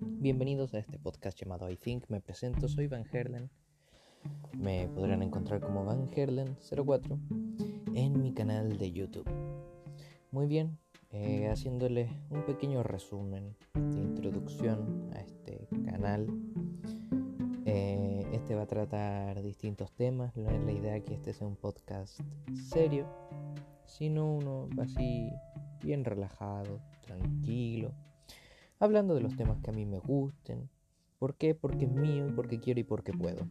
Bienvenidos a este podcast llamado I Think. Me presento, soy Van Herlen. Me podrán encontrar como Van Herlen04 en mi canal de YouTube. Muy bien, eh, haciéndole un pequeño resumen de introducción a este canal. Eh, este va a tratar distintos temas. No es la idea que este sea un podcast serio, sino uno así bien relajado, tranquilo, hablando de los temas que a mí me gusten. ¿Por qué? Porque es mío y porque quiero y porque puedo.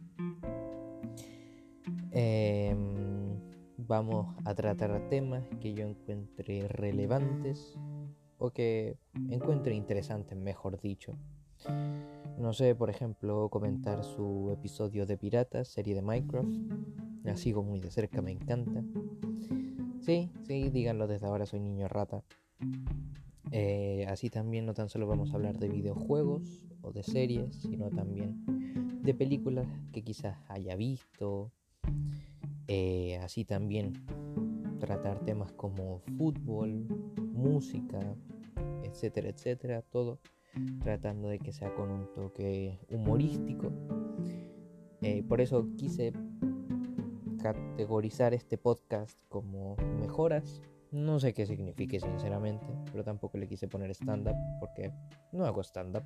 Em, vamos a tratar temas que yo encuentre relevantes o que encuentre interesantes, mejor dicho. No sé, por ejemplo, comentar su episodio de Piratas, serie de Minecraft. La sigo muy de cerca, me encanta. Sí, sí, díganlo desde ahora, soy niño rata. Eh, así también no tan solo vamos a hablar de videojuegos o de series, sino también de películas que quizás haya visto. Eh, así también tratar temas como fútbol, música, etcétera, etcétera, todo tratando de que sea con un toque humorístico. Eh, por eso quise categorizar este podcast como mejoras. No sé qué signifique sinceramente, pero tampoco le quise poner stand-up porque no hago stand-up.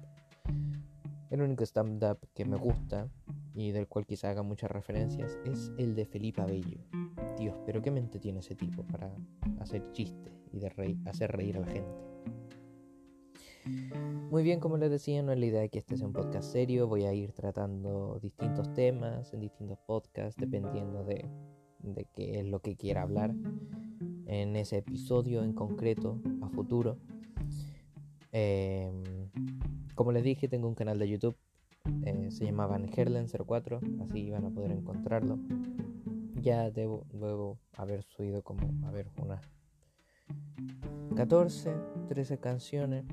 El único stand-up que me gusta y del cual quizá haga muchas referencias es el de Felipe Abello. Dios, pero qué mente tiene ese tipo para hacer chistes y de hacer reír a la gente. Muy bien, como les decía, no es la idea de que este sea un podcast serio. Voy a ir tratando distintos temas en distintos podcasts, dependiendo de, de qué es lo que quiera hablar en ese episodio en concreto a futuro. Em, como les dije, tengo un canal de YouTube. Eh, se llama Van Herlen04, así van a poder encontrarlo. Ya debo, debo haber subido como, a ver, unas 14, 13 canciones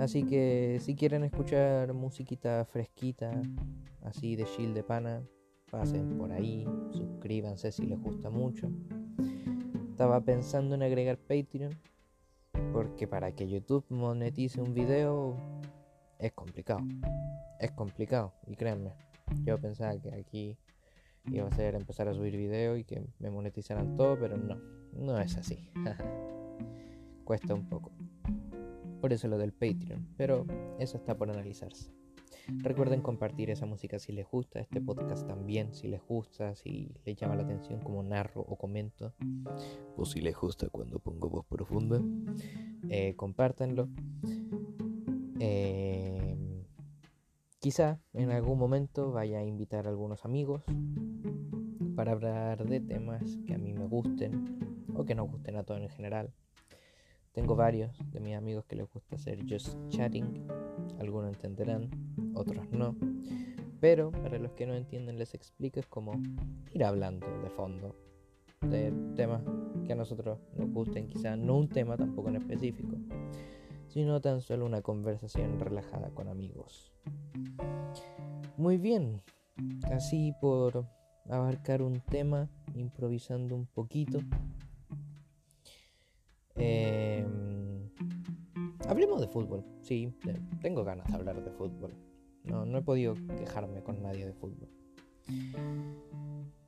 Así que si quieren escuchar musiquita fresquita, así de chill de pana, pasen por ahí, suscríbanse si les gusta mucho. Estaba pensando en agregar Patreon, porque para que YouTube monetice un video es complicado. Es complicado, y créanme, yo pensaba que aquí iba a ser empezar a subir video y que me monetizaran todo, pero no, no es así. Cuesta un poco. Por eso lo del Patreon, pero eso está por analizarse. Recuerden compartir esa música si les gusta, este podcast también si les gusta, si les llama la atención como narro o comento, o si les gusta cuando pongo voz profunda, eh, compártanlo. Eh, quizá en algún momento vaya a invitar a algunos amigos para hablar de temas que a mí me gusten o que nos gusten a todos en general. Tengo varios de mis amigos que les gusta hacer just chatting. Algunos entenderán, otros no. Pero para los que no entienden les explico es como ir hablando de fondo de temas que a nosotros nos gusten, quizá no un tema tampoco en específico, sino tan solo una conversación relajada con amigos. Muy bien, así por abarcar un tema, improvisando un poquito, eh, hablemos de fútbol. Sí, tengo ganas de hablar de fútbol. No, no he podido quejarme con nadie de fútbol.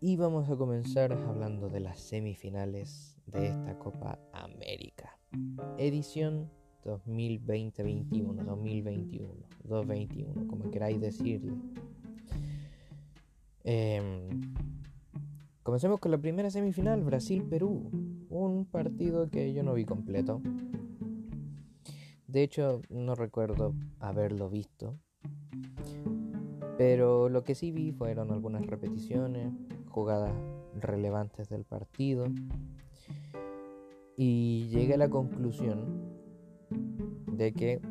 Y vamos a comenzar hablando de las semifinales de esta Copa América. Edición 2020-21, 2021, 2021, como queráis decirle. Em, comencemos con la primera semifinal, Brasil-Perú un partido que yo no vi completo. De hecho, no recuerdo haberlo visto. Pero lo que sí vi fueron algunas repeticiones, jugadas relevantes del partido. Y llegué a la conclusión de que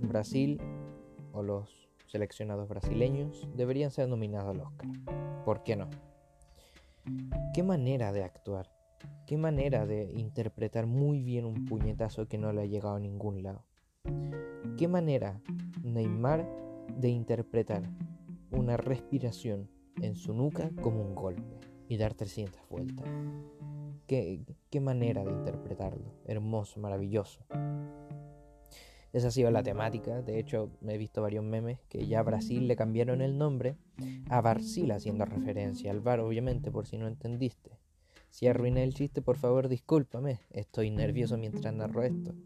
Brasil o los seleccionados brasileños deberían ser nominados al Oscar. ¿Por qué no? ¿Qué manera de actuar? Qué manera de interpretar muy bien un puñetazo que no le ha llegado a ningún lado. Qué manera Neymar de interpretar una respiración en su nuca como un golpe y dar 300 vueltas. Qué, qué manera de interpretarlo. Hermoso, maravilloso. Esa ha sido la temática. De hecho, me he visto varios memes que ya a Brasil le cambiaron el nombre a Barcil, haciendo referencia al bar, obviamente, por si no entendiste. Si arruiné el chiste, por favor, discúlpame. Estoy nervioso mientras narro esto.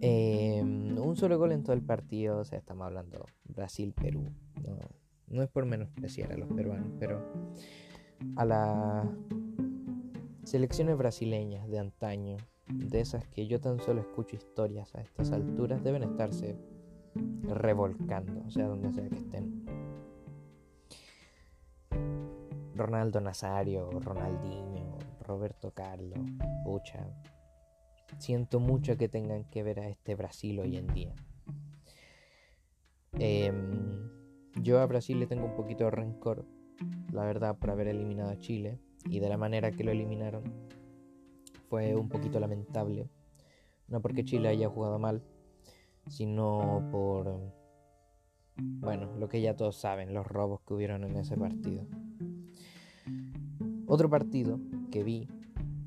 Em, un solo gol en todo el partido. O sea, estamos hablando Brasil-Perú. No, no es por menospreciar a los peruanos, pero a las selecciones brasileñas de antaño de esas que yo tan solo escucho historias a estas alturas, deben estarse revolcando, o sea, donde sea que estén. Ronaldo Nazario, Ronaldinho, Roberto Carlos, pucha. Siento mucho que tengan que ver a este Brasil hoy en día. Em, yo a Brasil le tengo un poquito de rencor, la verdad, por haber eliminado a Chile y de la manera que lo eliminaron fue un poquito lamentable. No porque Chile haya jugado mal, sino por, bueno, lo que ya todos saben, los robos que hubieron en ese partido. Otro partido que vi,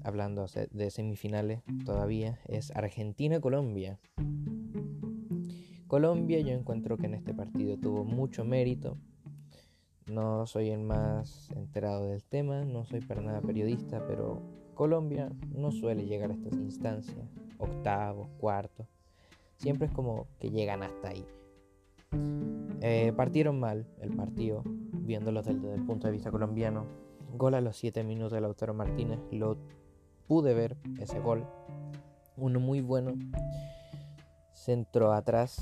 hablando de semifinales todavía, es Argentina-Colombia. Colombia yo encuentro que en este partido tuvo mucho mérito. No soy el más enterado del tema, no soy para nada periodista, pero Colombia no suele llegar a estas instancias, octavos, cuartos. Siempre es como que llegan hasta ahí. Eh, partieron mal el partido, viéndolo desde, el punto de vista colombiano. Gol a los 7 minutos de Lautaro Martínez, lo pude ver, ese gol. Uno muy bueno. Centro atrás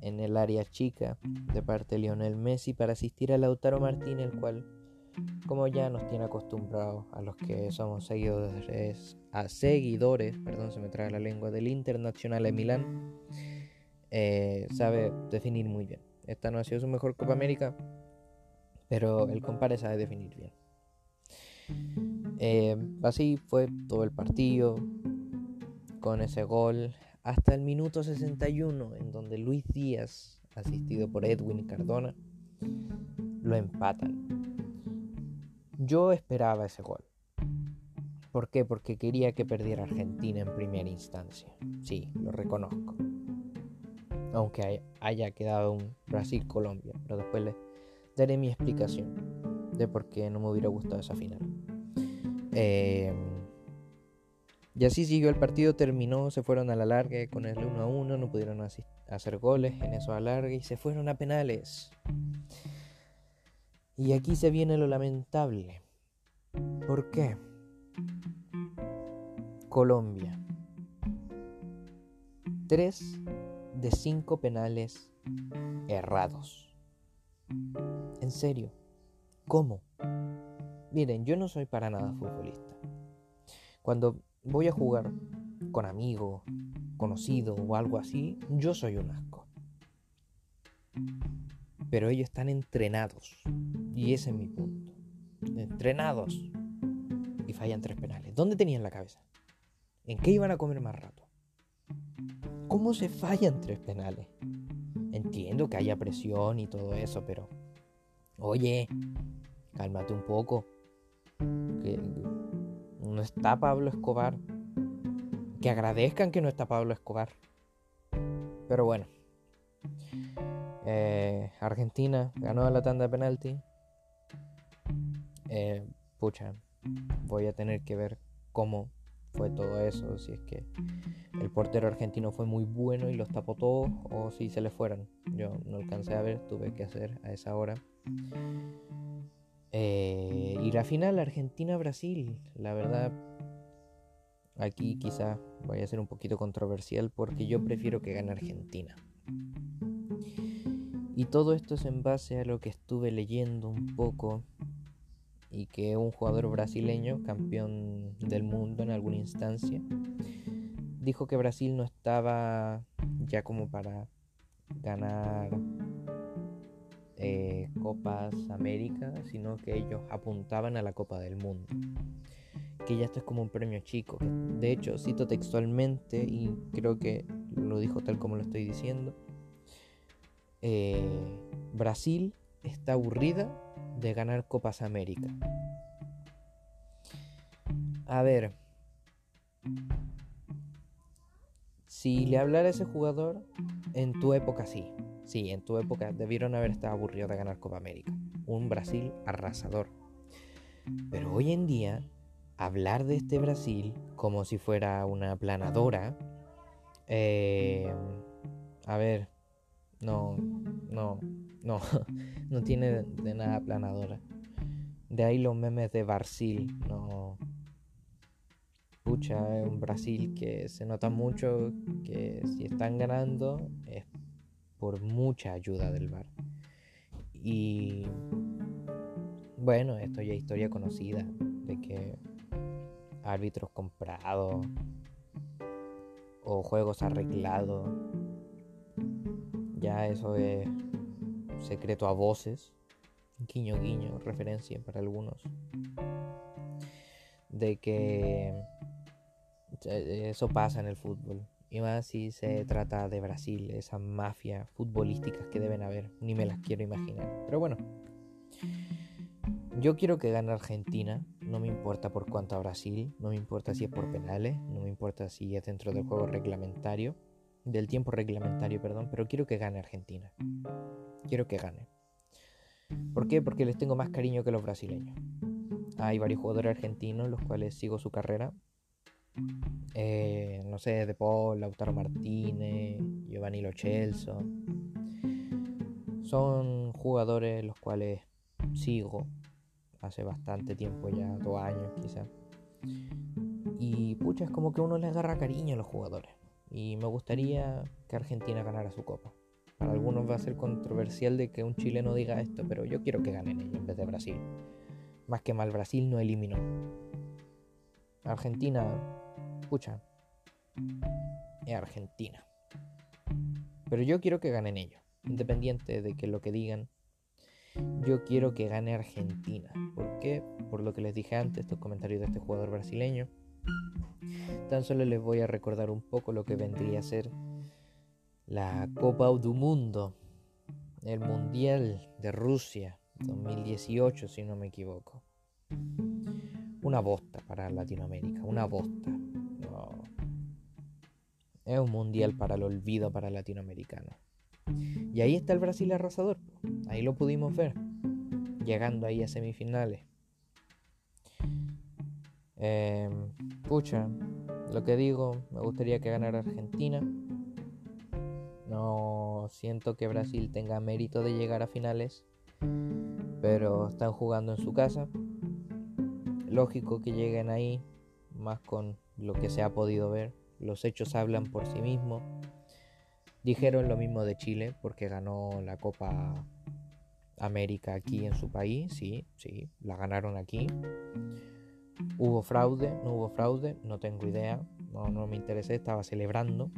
en el área chica de parte de Lionel Messi para asistir a Lautaro Martínez, el cual como ya nos tiene acostumbrados a los que somos seguidores, a seguidores, perdón, se me trae la lengua, del Internacional de Milán, eh, sabe definir muy bien. Esta no ha sido su mejor Copa América, pero el compare sabe definir bien. Eh, así fue todo el partido, con ese gol, hasta el minuto 61, en donde Luis Díaz, asistido por Edwin Cardona, lo empatan. Yo esperaba ese gol. ¿Por qué? Porque quería que perdiera Argentina en primera instancia. Sí, lo reconozco. Aunque haya quedado un Brasil-Colombia. Pero después les daré mi explicación de por qué no me hubiera gustado esa final. Em, y así siguió el partido, terminó, se fueron a la larga con el 1 a 1, no pudieron hacer goles en eso a larga y se fueron a penales. Y aquí se viene lo lamentable. ¿Por qué? Colombia. Tres de cinco penales errados. En serio. ¿Cómo? Miren, yo no soy para nada futbolista. Cuando voy a jugar con amigo, conocido o algo así, yo soy un asco. Pero ellos están entrenados y ese es mi punto. Entrenados. Y fallan tres penales. ¿Dónde tenían la cabeza? ¿En qué iban a comer más rato? ¿Cómo se fallan tres penales? Entiendo que haya presión y todo eso, pero... Oye, cálmate un poco. No está Pablo Escobar. Que agradezcan que no está Pablo Escobar. Pero bueno. Eh, Argentina ganó la tanda de penalti. Eh, pucha, voy a tener que ver cómo fue todo eso, si es que el portero argentino fue muy bueno y los tapó todos o si se le fueron. Yo no alcancé a ver, tuve que hacer a esa hora. Eh, y la final Argentina-Brasil, la verdad, aquí quizá vaya a ser un poquito controversial porque yo prefiero que gane Argentina. Y todo esto es en base a lo que estuve leyendo un poco y que un jugador brasileño, campeón del mundo en alguna instancia, dijo que Brasil no estaba ya como para ganar eh, Copas América, sino que ellos apuntaban a la Copa del Mundo. Que ya esto es como un premio chico. De hecho, cito textualmente y creo que lo dijo tal como lo estoy diciendo. Eh, Brasil está aburrida de ganar Copas América. A ver, si le hablara a ese jugador, en tu época sí. Sí, en tu época debieron haber estado aburridos de ganar Copa América. Un Brasil arrasador. Pero hoy en día, hablar de este Brasil como si fuera una planadora. Eh, a ver, no, no, no, no tiene de nada planadora. De ahí los memes de Brasil, no. Pucha, es un Brasil que se nota mucho que si están ganando es por mucha ayuda del bar. Y bueno, esto ya es historia conocida de que árbitros comprados o juegos arreglados, ya eso es secreto a voces guiño guiño, referencia para algunos, de que eso pasa en el fútbol. Y más si se trata de Brasil, esas mafias futbolísticas que deben haber, ni me las quiero imaginar. Pero bueno, yo quiero que gane Argentina, no me importa por cuánto a Brasil, no me importa si es por penales, no me importa si es dentro del juego reglamentario, del tiempo reglamentario, perdón, pero quiero que gane Argentina. Quiero que gane. ¿Por qué? Porque les tengo más cariño que los brasileños. Hay varios jugadores argentinos los cuales sigo su carrera. Eh, no sé, De Paul, Lautaro Martínez, Giovanni Lo Celso. Son jugadores los cuales sigo hace bastante tiempo ya, dos años quizás. Y pucha, es como que uno le agarra cariño a los jugadores. Y me gustaría que Argentina ganara su copa. Para algunos va a ser controversial de que un chileno diga esto, pero yo quiero que ganen ellos en vez de Brasil. Más que mal, Brasil no eliminó. Argentina, pucha, es Argentina. Pero yo quiero que ganen ellos, independiente de que lo que digan. Yo quiero que gane Argentina. ¿Por qué? Por lo que les dije antes, estos comentarios de este jugador brasileño. Tan solo les voy a recordar un poco lo que vendría a ser la Copa del Mundo, el Mundial de Rusia 2018, si no me equivoco. Una bosta para Latinoamérica, una bosta. Es un mundial para el olvido para latinoamericanos. Y ahí está el Brasil arrasador. Ahí lo pudimos ver. Llegando ahí a semifinales. Eh, pucha, lo que digo, me gustaría que ganara Argentina. No siento que Brasil tenga mérito de llegar a finales, pero están jugando en su casa. Lógico que lleguen ahí, más con lo que se ha podido ver. Los hechos hablan por sí mismos. Dijeron lo mismo de Chile porque ganó la Copa América aquí en su país, sí, sí, la ganaron aquí. ¿Hubo fraude? ¿No hubo fraude? No tengo idea, no, me interesé, estaba celebrando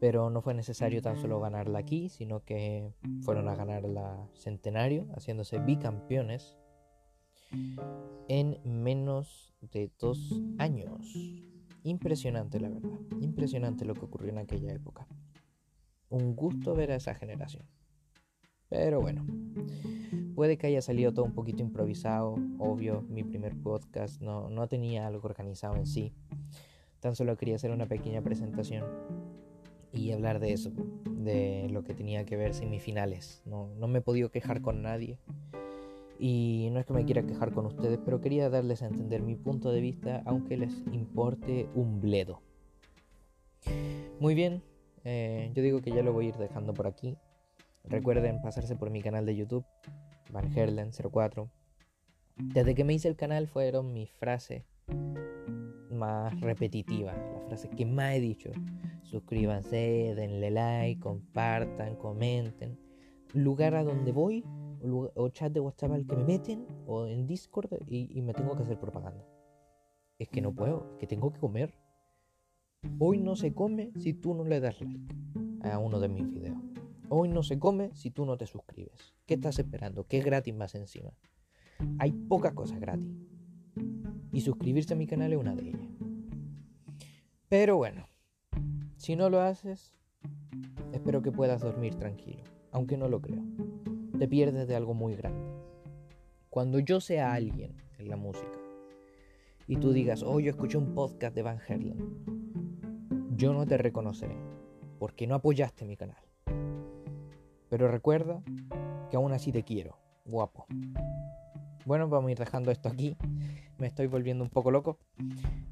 pero no fue necesario tan solo ganarla aquí, sino que fueron a ganar la Centenario, haciéndose bicampeones en menos de dos años. Impresionante, la verdad. Impresionante lo que ocurrió en aquella época. Un gusto ver a esa generación. Pero bueno, puede que haya salido todo un poquito improvisado. Obvio, mi primer podcast no, no tenía algo organizado en sí. Tan solo quería hacer una pequeña presentación y hablar de eso, de lo que tenía que ver semifinales. No, no me he podido quejar con nadie. Y no es que me quiera quejar con ustedes, pero quería darles a entender mi punto de vista, aunque les importe un bledo. Muy bien, eh, yo digo que ya lo voy a ir dejando por aquí. Recuerden pasarse por mi canal de YouTube, Van Herlen04. Desde que me hice el canal fueron mis frases más repetitivas, las frases que más he dicho suscríbanse, denle like, compartan, comenten. Lugar a donde voy, o, chat de WhatsApp al que me meten, o en Discord y, me tengo que hacer propaganda. Es que no puedo, es que tengo que comer. Hoy no se come si tú no le das like a uno de mis videos. Hoy no se come si tú no te suscribes. ¿Qué estás esperando? ¿Qué es gratis más encima? Hay pocas cosas gratis. Y suscribirse a mi canal es una de ellas. Pero bueno, si no lo haces, espero que puedas dormir tranquilo, aunque no lo creo. Te pierdes de algo muy grande. Cuando yo sea alguien en la música y tú digas, oh, yo escuché un podcast de Van Herlen, yo no te reconoceré, porque no apoyaste mi canal. Pero recuerda que aún así te quiero, guapo. Bueno, vamos a ir dejando esto aquí. Me estoy volviendo un poco loco.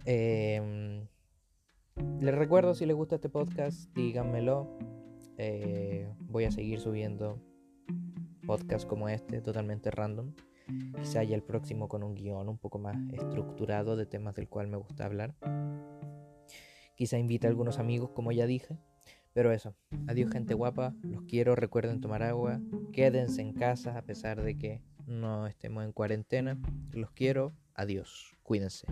Eh, les recuerdo si les gusta este podcast, díganmelo. Eh, voy a seguir subiendo podcasts como este, totalmente random. Quizá haya el próximo con un guion un poco más estructurado de temas del cual me gusta hablar. Quizá invite a algunos amigos, como ya dije. Pero eso, adiós gente guapa, los quiero, recuerden tomar agua, quédense en casa a pesar de que no estemos en cuarentena. Los quiero, adiós, cuídense.